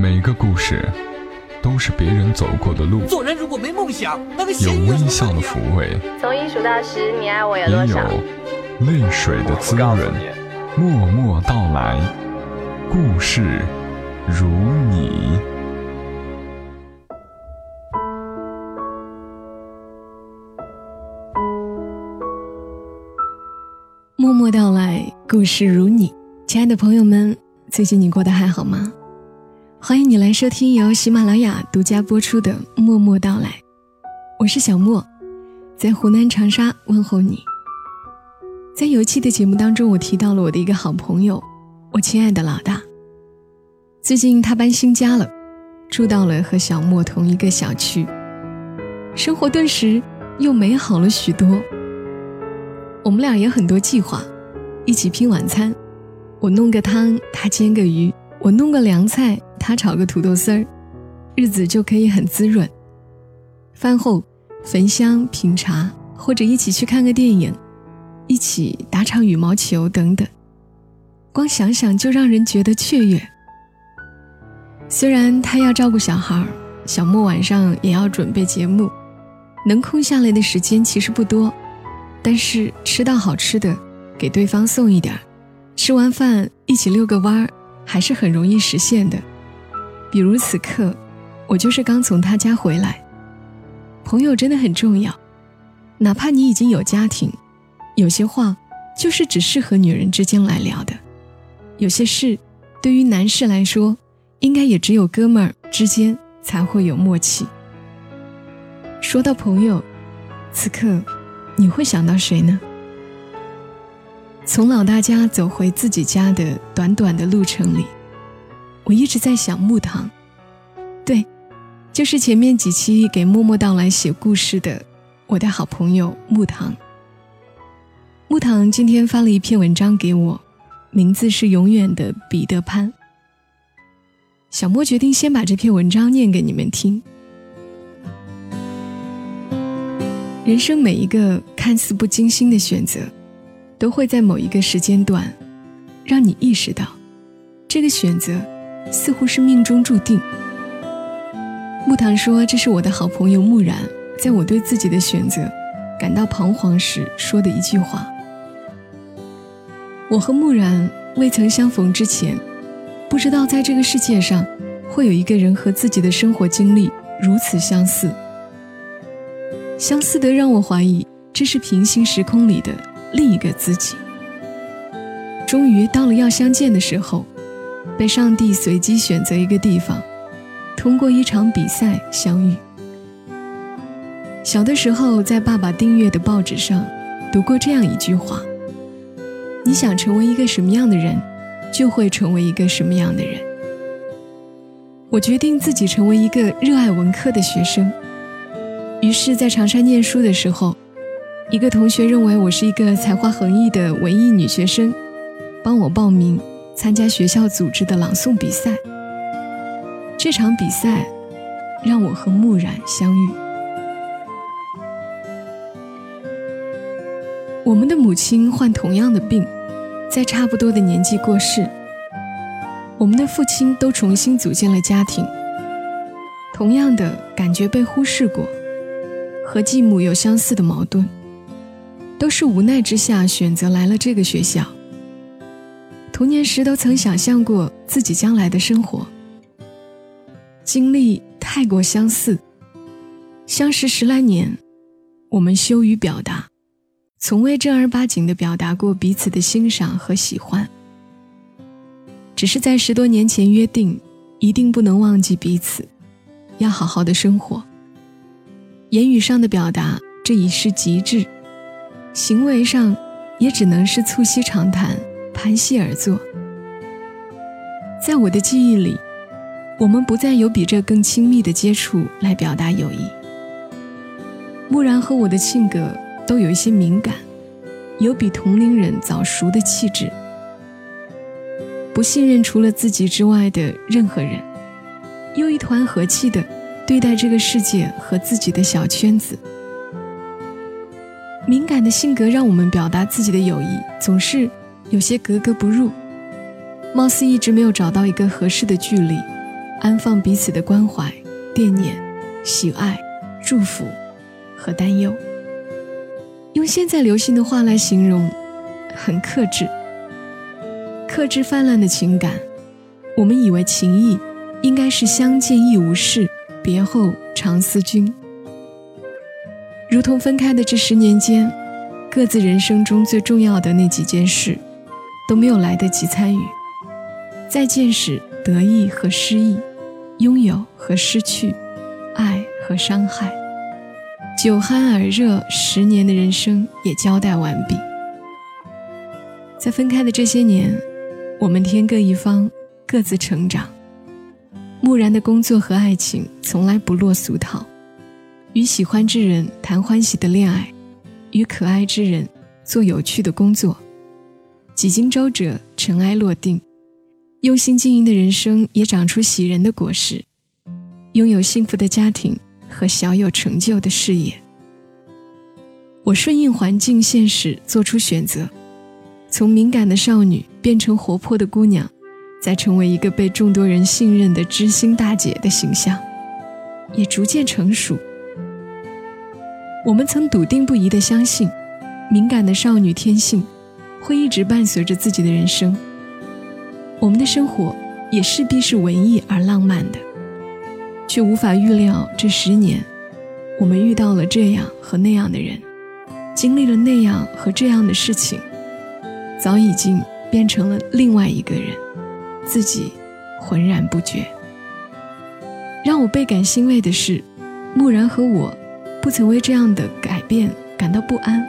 每个故事都是别人走过的路，做人如果没梦想，那个有微笑的抚慰，从一数到十，你爱我有也有？泪水的滋润。默默到来，故事如你。默默到来，故事如你。亲爱的朋友们，最近你过得还好吗？欢迎你来收听由喜马拉雅独家播出的《默默到来》，我是小莫，在湖南长沙问候你。在有一期的节目当中，我提到了我的一个好朋友，我亲爱的老大。最近他搬新家了，住到了和小莫同一个小区，生活顿时又美好了许多。我们俩也很多计划，一起拼晚餐，我弄个汤，他煎个鱼，我弄个凉菜，他炒个土豆丝儿，日子就可以很滋润。饭后焚香品茶，或者一起去看个电影，一起打场羽毛球等等，光想想就让人觉得雀跃。虽然他要照顾小孩，小莫晚上也要准备节目，能空下来的时间其实不多。但是吃到好吃的，给对方送一点儿，吃完饭一起遛个弯儿，还是很容易实现的。比如此刻，我就是刚从他家回来。朋友真的很重要，哪怕你已经有家庭，有些话就是只适合女人之间来聊的，有些事对于男士来说，应该也只有哥们儿之间才会有默契。说到朋友，此刻。你会想到谁呢？从老大家走回自己家的短短的路程里，我一直在想木糖。对，就是前面几期给默默到来写故事的我的好朋友木糖。木糖今天发了一篇文章给我，名字是《永远的彼得潘》。小莫决定先把这篇文章念给你们听。人生每一个看似不经心的选择，都会在某一个时间段，让你意识到，这个选择似乎是命中注定。木糖说：“这是我的好朋友木然，在我对自己的选择感到彷徨时说的一句话。我和木然未曾相逢之前，不知道在这个世界上，会有一个人和自己的生活经历如此相似。”相似的让我怀疑，这是平行时空里的另一个自己。终于到了要相见的时候，被上帝随机选择一个地方，通过一场比赛相遇。小的时候，在爸爸订阅的报纸上读过这样一句话：“你想成为一个什么样的人，就会成为一个什么样的人。”我决定自己成为一个热爱文科的学生。于是，在长沙念书的时候，一个同学认为我是一个才华横溢的文艺女学生，帮我报名参加学校组织的朗诵比赛。这场比赛让我和木然相遇。我们的母亲患同样的病，在差不多的年纪过世。我们的父亲都重新组建了家庭，同样的感觉被忽视过。和继母有相似的矛盾，都是无奈之下选择来了这个学校。童年时都曾想象过自己将来的生活，经历太过相似，相识十来年，我们羞于表达，从未正儿八经的表达过彼此的欣赏和喜欢，只是在十多年前约定，一定不能忘记彼此，要好好的生活。言语上的表达，这已是极致；行为上，也只能是促膝长谈、盘膝而坐。在我的记忆里，我们不再有比这更亲密的接触来表达友谊。木然和我的性格都有一些敏感，有比同龄人早熟的气质，不信任除了自己之外的任何人，又一团和气的。对待这个世界和自己的小圈子，敏感的性格让我们表达自己的友谊总是有些格格不入，貌似一直没有找到一个合适的距离，安放彼此的关怀、惦念、喜爱、祝福和担忧。用现在流行的话来形容，很克制。克制泛滥的情感，我们以为情谊应该是相见亦无事，别后常思君。如同分开的这十年间，各自人生中最重要的那几件事，都没有来得及参与。再见时，得意和失意，拥有和失去，爱和伤害。酒酣耳热，十年的人生也交代完毕。在分开的这些年，我们天各一方，各自成长。木然的工作和爱情从来不落俗套，与喜欢之人谈欢喜的恋爱，与可爱之人做有趣的工作。几经周折，尘埃落定，用心经营的人生也长出喜人的果实，拥有幸福的家庭。和小有成就的事业，我顺应环境现实做出选择，从敏感的少女变成活泼的姑娘，再成为一个被众多人信任的知心大姐的形象，也逐渐成熟。我们曾笃定不疑地相信，敏感的少女天性会一直伴随着自己的人生，我们的生活也势必是文艺而浪漫的。却无法预料，这十年，我们遇到了这样和那样的人，经历了那样和这样的事情，早已经变成了另外一个人，自己浑然不觉。让我倍感欣慰的是，木然和我，不曾为这样的改变感到不安，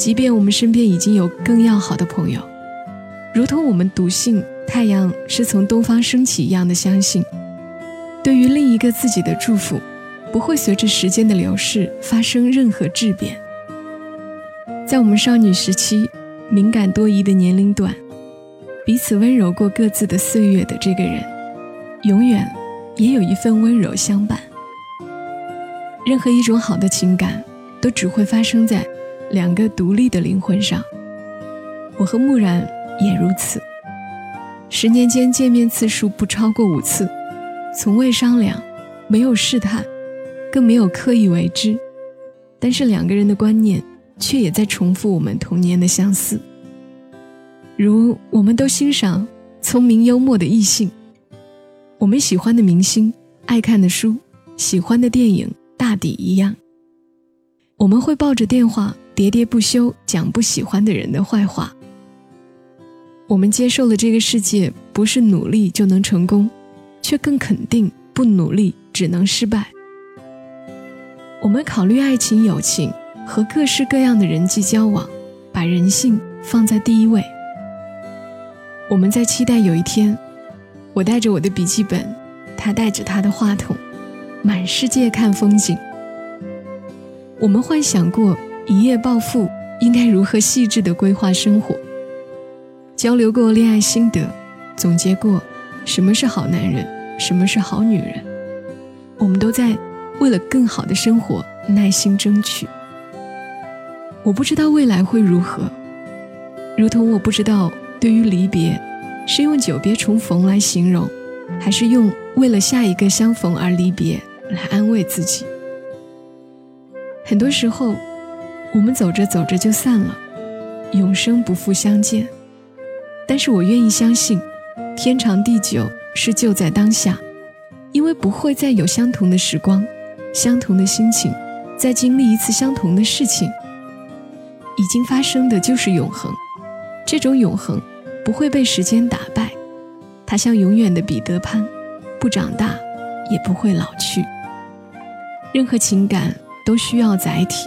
即便我们身边已经有更要好的朋友，如同我们笃信太阳是从东方升起一样的相信。对于另一个自己的祝福，不会随着时间的流逝发生任何质变。在我们少女时期，敏感多疑的年龄段，彼此温柔过各自的岁月的这个人，永远也有一份温柔相伴。任何一种好的情感，都只会发生在两个独立的灵魂上。我和木然也如此，十年间见面次数不超过五次。从未商量，没有试探，更没有刻意为之，但是两个人的观念却也在重复我们童年的相似。如我们都欣赏聪明幽默的异性，我们喜欢的明星、爱看的书、喜欢的电影大抵一样。我们会抱着电话喋喋不休讲不喜欢的人的坏话。我们接受了这个世界不是努力就能成功。却更肯定，不努力只能失败。我们考虑爱情、友情和各式各样的人际交往，把人性放在第一位。我们在期待有一天，我带着我的笔记本，他带着他的话筒，满世界看风景。我们幻想过一夜暴富应该如何细致的规划生活，交流过恋爱心得，总结过。什么是好男人？什么是好女人？我们都在为了更好的生活耐心争取。我不知道未来会如何，如同我不知道对于离别，是用久别重逢来形容，还是用为了下一个相逢而离别来安慰自己。很多时候，我们走着走着就散了，永生不复相见。但是我愿意相信。天长地久是就在当下，因为不会再有相同的时光，相同的心情，再经历一次相同的事情。已经发生的就是永恒，这种永恒不会被时间打败，它像永远的彼得潘，不长大，也不会老去。任何情感都需要载体，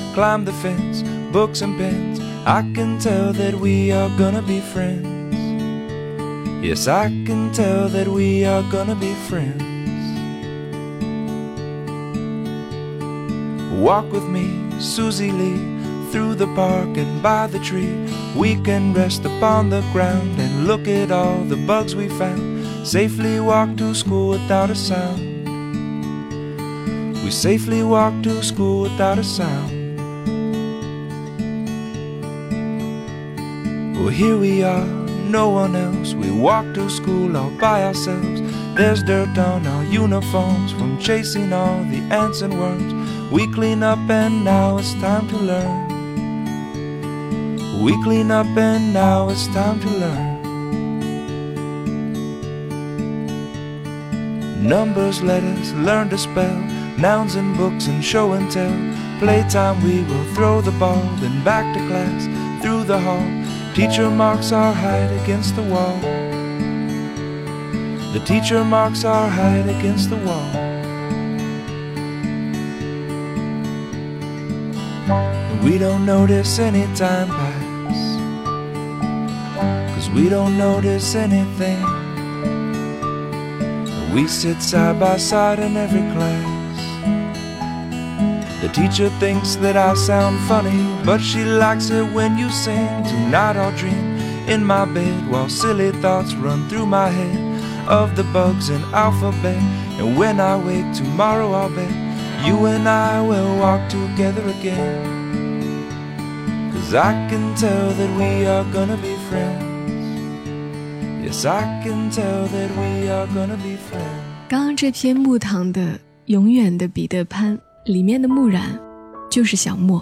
Yes, I can tell that we are gonna be friends. Walk with me, Susie Lee, through the park and by the tree. We can rest upon the ground and look at all the bugs we found. Safely walk to school without a sound. We safely walk to school without a sound. Here we are, no one else. We walk to school all by ourselves. There's dirt on our uniforms from chasing all the ants and worms. We clean up and now it's time to learn. We clean up and now it's time to learn. Numbers, letters, learn to spell, nouns and books and show and tell. Playtime, we will throw the ball, then back to class, through the hall. Teacher marks our height against the wall. The teacher marks our height against the wall. We don't notice any time pass. Cause we don't notice anything. We sit side by side in every class The teacher thinks that I sound funny, but she likes it when you sing. Tonight I'll dream in my bed while silly thoughts run through my head of the bugs in alphabet. And when I wake tomorrow, I'll bet you and I will walk together again. Cause I can tell that we are gonna be friends. Yes, I can tell that we are gonna be friends. 刚刚这篇木糖的《永远的彼得潘》 里面的木然，就是小莫。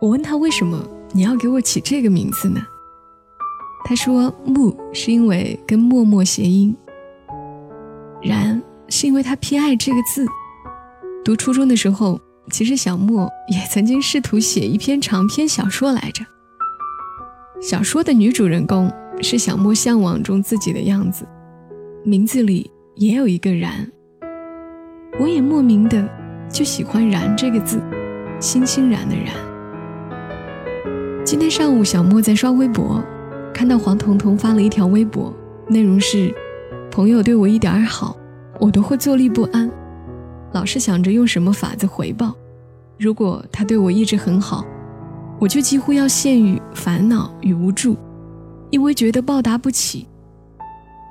我问他为什么你要给我起这个名字呢？他说木是因为跟默默谐音，然是因为他偏爱这个字。读初中的时候，其实小莫也曾经试图写一篇长篇小说来着。小说的女主人公是小莫向往中自己的样子，名字里也有一个然。我也莫名的就喜欢“然”这个字，欣欣然的然。今天上午，小莫在刷微博，看到黄彤彤发了一条微博，内容是：朋友对我一点儿好，我都会坐立不安，老是想着用什么法子回报。如果他对我一直很好，我就几乎要陷于烦恼与无助，因为觉得报答不起。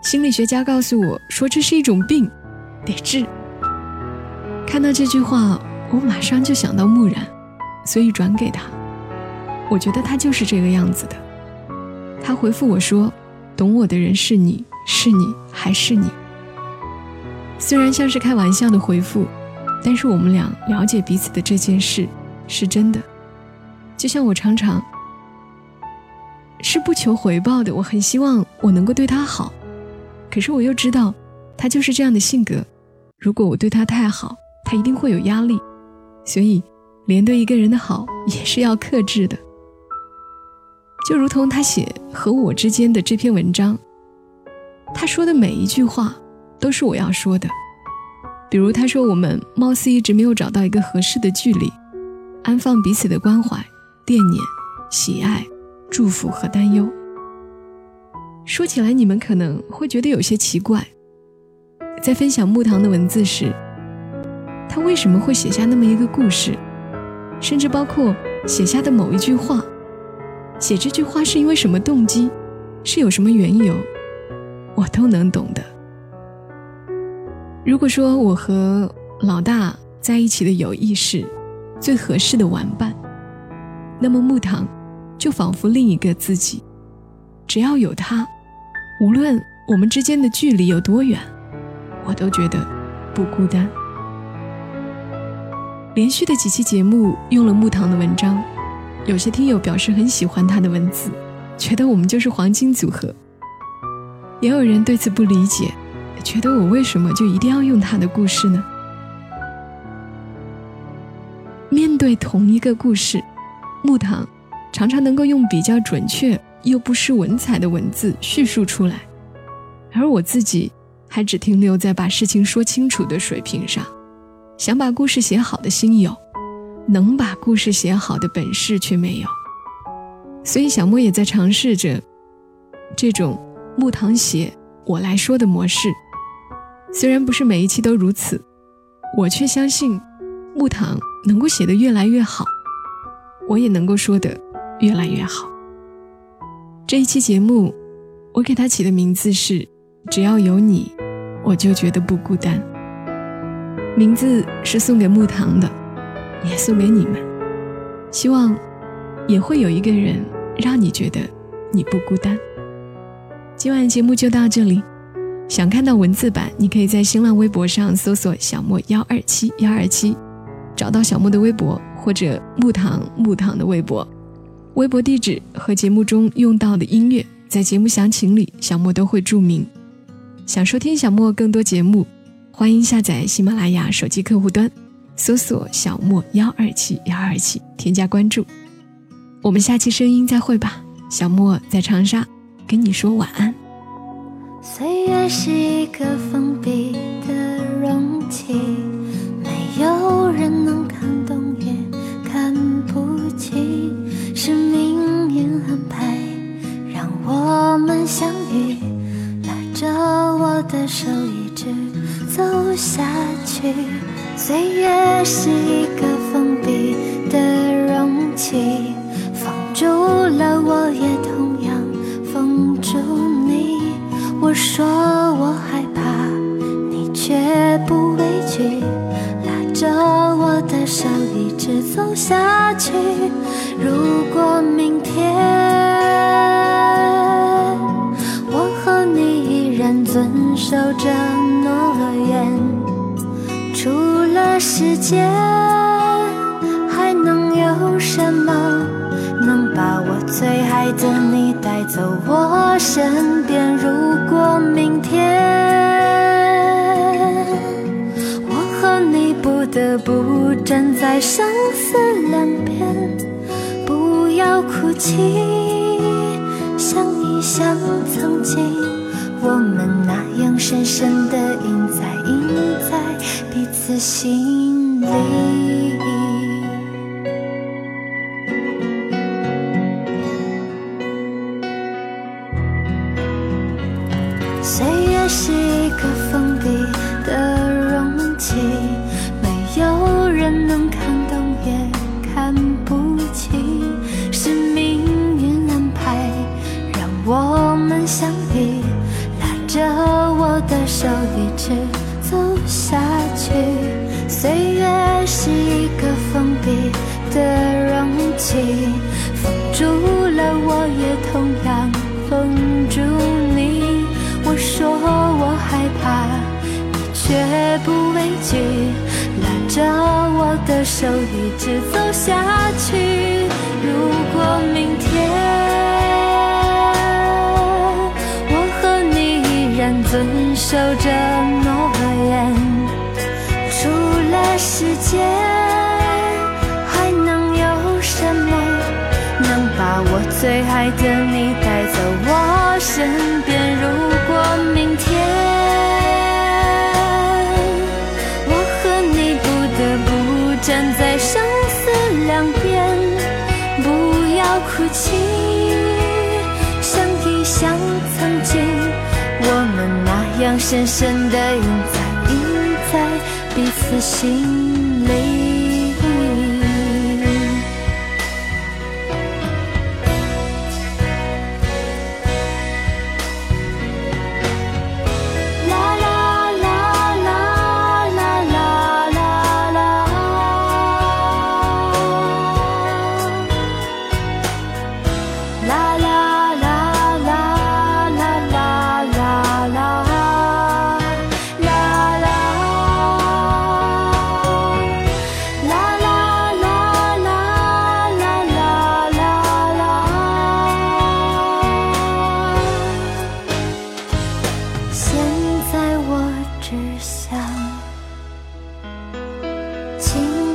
心理学家告诉我说这是一种病，得治。看到这句话，我马上就想到木然，所以转给他。我觉得他就是这个样子的。他回复我说：“懂我的人是你，是你，还是你。”虽然像是开玩笑的回复，但是我们俩了解彼此的这件事是真的。就像我常常是不求回报的，我很希望我能够对他好，可是我又知道他就是这样的性格。如果我对他太好，他一定会有压力，所以连对一个人的好也是要克制的。就如同他写和我之间的这篇文章，他说的每一句话都是我要说的。比如他说我们貌似一直没有找到一个合适的距离，安放彼此的关怀、惦念、喜爱、祝福和担忧。说起来你们可能会觉得有些奇怪，在分享木糖的文字时。他为什么会写下那么一个故事，甚至包括写下的某一句话？写这句话是因为什么动机？是有什么缘由？我都能懂的。如果说我和老大在一起的友谊是最合适的玩伴，那么木糖就仿佛另一个自己。只要有他，无论我们之间的距离有多远，我都觉得不孤单。连续的几期节目用了木糖的文章，有些听友表示很喜欢他的文字，觉得我们就是黄金组合。也有人对此不理解，觉得我为什么就一定要用他的故事呢？面对同一个故事，木糖常常能够用比较准确又不失文采的文字叙述出来，而我自己还只停留在把事情说清楚的水平上。想把故事写好的心有，能把故事写好的本事却没有，所以小莫也在尝试着这种木糖写我来说的模式。虽然不是每一期都如此，我却相信木糖能够写得越来越好，我也能够说得越来越好。这一期节目，我给它起的名字是“只要有你，我就觉得不孤单”。名字是送给木糖的，也送给你们。希望也会有一个人让你觉得你不孤单。今晚节目就到这里，想看到文字版，你可以在新浪微博上搜索“小莫幺二七幺二七”，找到小莫的微博或者木糖木糖的微博。微博地址和节目中用到的音乐，在节目详情里小莫都会注明。想收听小莫更多节目。欢迎下载喜马拉雅手机客户端，搜索“小莫幺二七幺二七”，添加关注。我们下期声音再会吧。小莫在长沙跟你说晚安。岁月是一个封闭的容器，没有人能看懂也看不清，是命运安排让我们相遇，拉着我的手。走下去，岁月是一个封闭的容器，封住了我，也同样封住你。我说我害怕，你却不畏惧，拉着我的手一直走下去。如果明天我和你依然遵守着。除了时间，还能有什么能把我最爱的你带走我身边？如果明天我和你不得不站在生死两边，不要哭泣，想一想曾经我们那样深深的印在印在。彼此心里。岁月是一个封闭的容器，没有人能看懂也看不清，是命运安排让我们相遇，手一直。走下去，岁月是一个封闭的容器，封住了我，也同样封住你。我说我害怕，你却不畏惧，拉着我的手一直走下去。如果明天我和你依然守着诺言，除了。时间还能有什么能把我最爱的你带走我身边？如果明天我和你不得不站在生深深的印在印在。彼此心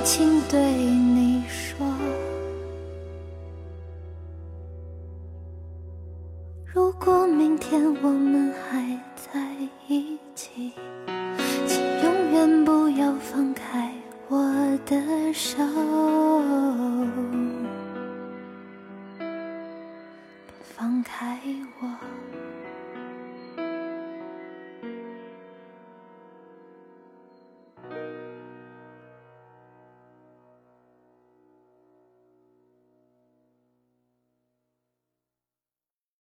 请对你说。如果明天我们还在一起请永远不要放开我的手。